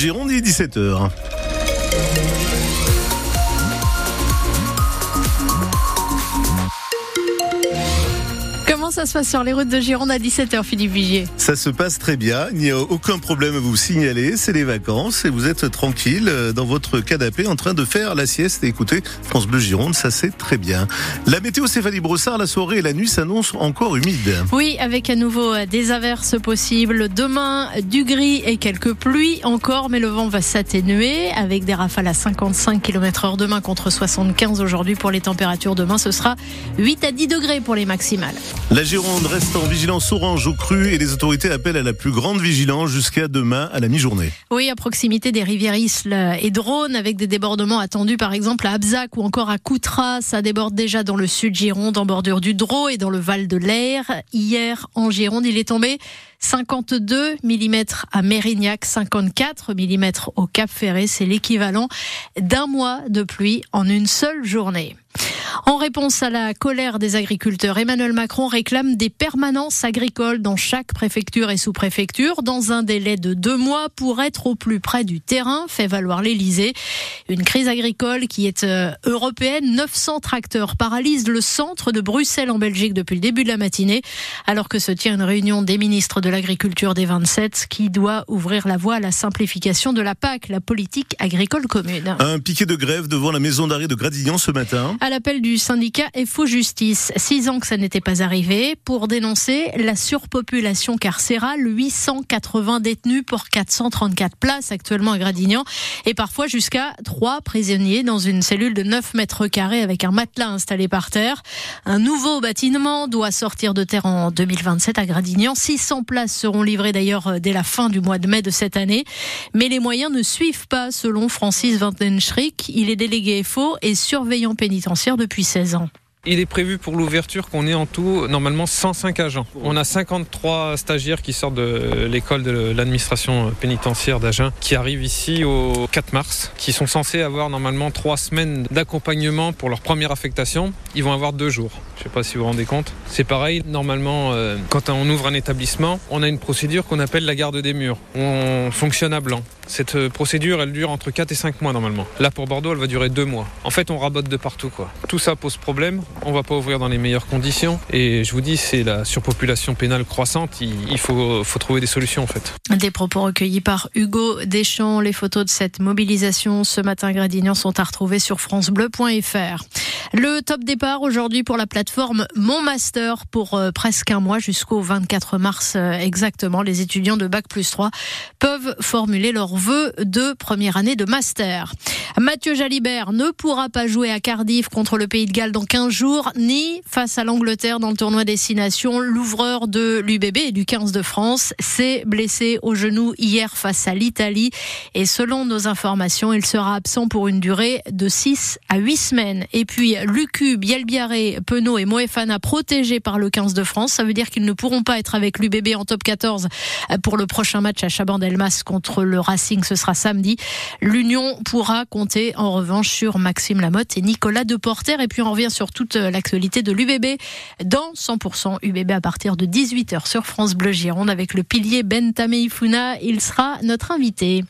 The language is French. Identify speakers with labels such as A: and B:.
A: Gironde, il est 17h.
B: Comment ça se passe sur les routes de Gironde à 17h, Philippe Vigier?
A: Ça se passe très bien, il n'y a aucun problème à vous signaler, c'est les vacances et vous êtes tranquille dans votre canapé en train de faire la sieste et écoutez France Bleu Gironde, ça c'est très bien. La météo Céphalie Brossard, la soirée et la nuit s'annoncent encore humides.
B: Oui, avec à nouveau euh, des averses possibles. Demain, du gris et quelques pluies encore, mais le vent va s'atténuer avec des rafales à 55 km heure demain contre 75 aujourd'hui pour les températures. Demain, ce sera 8 à 10 degrés pour les maximales.
A: La Gironde reste en vigilance orange au cru et les autorités appellent à la plus grande vigilance jusqu'à demain à la mi-journée.
B: Oui, à proximité des rivières Isle et Drône, avec des débordements attendus par exemple à Abzac ou encore à Coutras. Ça déborde déjà dans le sud Gironde, en bordure du Drô et dans le Val de l'Air. Hier, en Gironde, il est tombé 52 mm à Mérignac, 54 mm au Cap Ferré. C'est l'équivalent d'un mois de pluie en une seule journée. En réponse à la colère des agriculteurs, Emmanuel Macron réclame des permanences agricoles dans chaque préfecture et sous-préfecture dans un délai de deux mois pour être au plus près du terrain, fait valoir l'Elysée. Une crise agricole qui est euh, européenne. 900 tracteurs paralysent le centre de Bruxelles en Belgique depuis le début de la matinée, alors que se tient une réunion des ministres de l'agriculture des 27 qui doit ouvrir la voie à la simplification de la PAC, la politique agricole commune.
A: Un piquet de grève devant la maison d'arrêt de Gradignan ce matin.
B: À l'appel du syndicat FO Justice, six ans que ça n'était pas arrivé, pour dénoncer la surpopulation carcérale, 880 détenus pour 434 places actuellement à Gradignan, et parfois jusqu'à trois prisonniers dans une cellule de 9 mètres carrés avec un matelas installé par terre. Un nouveau bâtiment doit sortir de terre en 2027 à Gradignan. 600 places seront livrées d'ailleurs dès la fin du mois de mai de cette année, mais les moyens ne suivent pas selon Francis Vandenschrick. Il est délégué FO et surveillant pénitentiaire depuis 16 ans.
C: Il est prévu pour l'ouverture qu'on ait en tout normalement 105 agents. On a 53 stagiaires qui sortent de l'école de l'administration pénitentiaire d'Agen qui arrivent ici au 4 mars, qui sont censés avoir normalement trois semaines d'accompagnement pour leur première affectation. Ils vont avoir deux jours. Je ne sais pas si vous vous rendez compte. C'est pareil, normalement, euh, quand on ouvre un établissement, on a une procédure qu'on appelle la garde des murs. On fonctionne à blanc. Cette euh, procédure, elle dure entre 4 et 5 mois normalement. Là, pour Bordeaux, elle va durer 2 mois. En fait, on rabote de partout. quoi. Tout ça pose problème. On va pas ouvrir dans les meilleures conditions. Et je vous dis, c'est la surpopulation pénale croissante. Il faut, faut trouver des solutions en fait.
B: Des propos recueillis par Hugo Deschamps. Les photos de cette mobilisation ce matin Gradignan sont à retrouver sur francebleu.fr. Le top départ aujourd'hui pour la plateforme Mon Master pour euh, presque un mois jusqu'au 24 mars euh, exactement. Les étudiants de Bac plus 3 peuvent formuler leurs vœux de première année de master. Mathieu Jalibert ne pourra pas jouer à Cardiff contre le Pays de Galles dans 15 jours, ni face à l'Angleterre dans le tournoi Destination. L'ouvreur de l'UBB et du 15 de France s'est blessé au genou hier face à l'Italie et selon nos informations, il sera absent pour une durée de 6 à 8 semaines. Et puis Lucu, Bielbiaré, Penaud et Moefana protégés par le 15 de France. Ça veut dire qu'ils ne pourront pas être avec l'UBB en top 14 pour le prochain match à Chabandelmas contre le Ce sera samedi. L'Union pourra compter en revanche sur Maxime Lamotte et Nicolas Deporter. Et puis on revient sur toute l'actualité de l'UBB dans 100% UBB à partir de 18h sur France Bleu Gironde avec le pilier Ben Tameifuna. Il sera notre invité.